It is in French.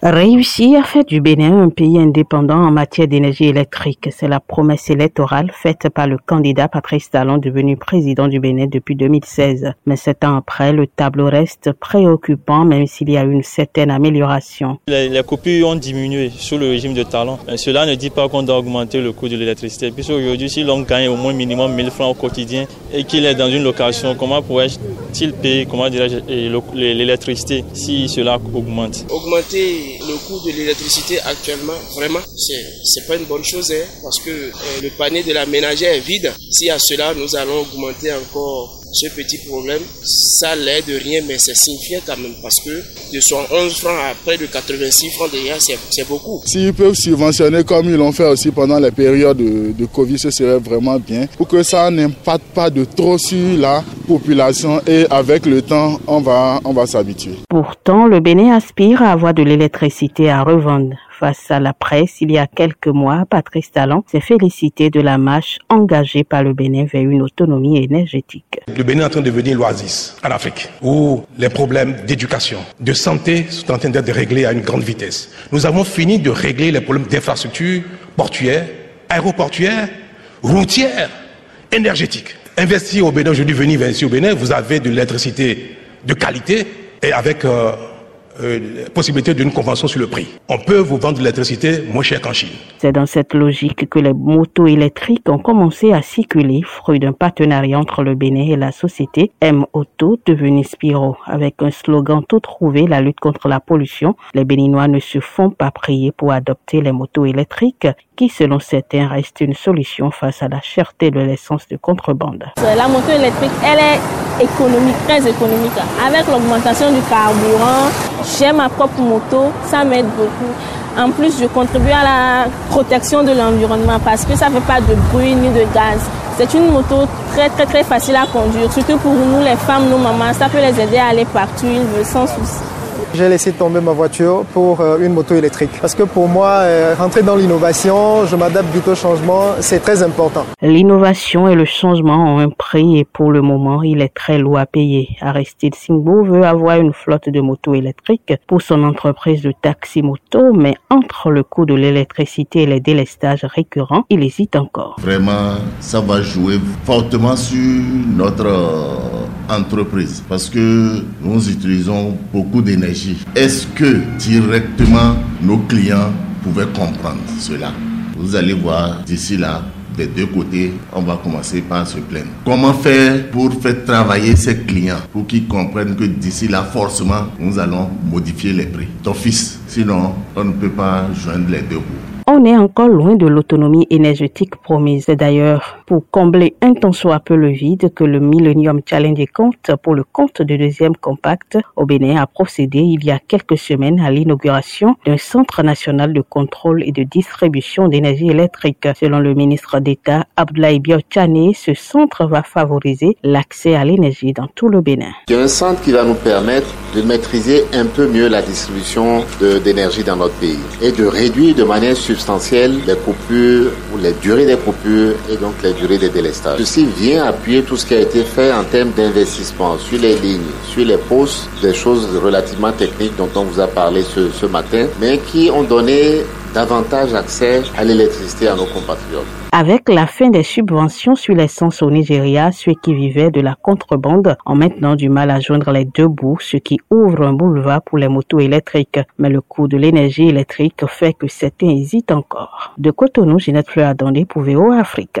Réussir à faire du Bénin un pays indépendant en matière d'énergie électrique, c'est la promesse électorale faite par le candidat Patrice Talon devenu président du Bénin depuis 2016. Mais sept ans après, le tableau reste préoccupant même s'il y a une certaine amélioration. Les, coupures ont diminué sous le régime de Talon. cela ne dit pas qu'on doit augmenter le coût de l'électricité. Puisque aujourd'hui, si l'on gagne au moins minimum 1000 francs au quotidien et qu'il est dans une location, comment pourrait-il payer comment l'électricité si cela augmente? Augmenter le coût de l'électricité actuellement, vraiment, c'est pas une bonne chose, hein, parce que euh, le panier de la ménagère est vide. Si à cela, nous allons augmenter encore ce petit problème, ça l'aide de rien, mais c'est signifiant quand même parce que de 111 francs à près de 86 francs déjà, c'est beaucoup. S'ils peuvent subventionner comme ils l'ont fait aussi pendant les périodes de, de, Covid, ce serait vraiment bien pour que ça n'impacte pas de trop sur la population et avec le temps, on va, on va s'habituer. Pourtant, le Bénin aspire à avoir de l'électricité à revendre face à la presse il y a quelques mois, Patrice Talon s'est félicité de la marche engagée par le Bénin vers une autonomie énergétique. Le Bénin est en train de devenir l'oasis en Afrique, où les problèmes d'éducation, de santé sont en train d'être réglés à une grande vitesse. Nous avons fini de régler les problèmes d'infrastructures portuaires, aéroportuaires, routières, énergétiques. Investir au Bénin, aujourd'hui venir investir au Bénin, vous avez de l'électricité de qualité et avec euh, euh, possibilité d'une convention sur le prix. On peut vous vendre de l'électricité moins cher qu'en Chine. C'est dans cette logique que les motos électriques ont commencé à circuler, fruit d'un partenariat entre le Bénin et la société M-Auto, devenue Spiro. Avec un slogan tout trouvé, la lutte contre la pollution, les Béninois ne se font pas prier pour adopter les motos électriques qui, selon certains, reste une solution face à la cherté de l'essence de contrebande. La moto électrique, elle est économique, très économique. Avec l'augmentation du carburant, j'ai ma propre moto, ça m'aide beaucoup. En plus, je contribue à la protection de l'environnement parce que ça ne fait pas de bruit ni de gaz. C'est une moto très très très facile à conduire, surtout pour nous les femmes, nos mamans, ça peut les aider à aller partout ils veulent sans souci. J'ai laissé tomber ma voiture pour euh, une moto électrique. Parce que pour moi, euh, rentrer dans l'innovation, je m'adapte vite au changement, c'est très important. L'innovation et le changement ont un prix et pour le moment, il est très lourd à payer. Aristide Singbo veut avoir une flotte de motos électriques pour son entreprise de taxi moto, mais entre le coût de l'électricité et les délestages récurrents, il hésite encore. Vraiment, ça va jouer fortement sur notre entreprise parce que nous utilisons beaucoup d'énergie. Est-ce que directement nos clients pouvaient comprendre cela? Vous allez voir d'ici là, des deux côtés, on va commencer par se plaindre. Comment faire pour faire travailler ces clients pour qu'ils comprennent que d'ici là, forcément, nous allons modifier les prix d'office? Sinon, on ne peut pas joindre les deux bouts. On est encore loin de l'autonomie énergétique promise. D'ailleurs, pour combler un tant soit peu le vide que le Millennium Challenge compte pour le compte de deuxième compact, au Bénin a procédé il y a quelques semaines à l'inauguration d'un centre national de contrôle et de distribution d'énergie électrique. Selon le ministre d'État Abdoulaye Biochane, ce centre va favoriser l'accès à l'énergie dans tout le Bénin. C'est un centre qui va nous permettre de maîtriser un peu mieux la distribution d'énergie dans notre pays et de réduire de manière substantielle les coupures ou les durées des coupures et donc les durées des délestages. Ceci vient appuyer tout ce qui a été fait en termes d'investissement sur les lignes, sur les postes, des choses relativement techniques dont on vous a parlé ce, ce matin, mais qui ont donné davantage accès à l'électricité à nos compatriotes. Avec la fin des subventions sur l'essence au Nigeria, ceux qui vivaient de la contrebande ont maintenant du mal à joindre les deux bouts, ce qui ouvre un boulevard pour les motos électriques. Mais le coût de l'énergie électrique fait que certains hésitent encore. De Cotonou, Ginette Fleur Adondé pour VO Afrique.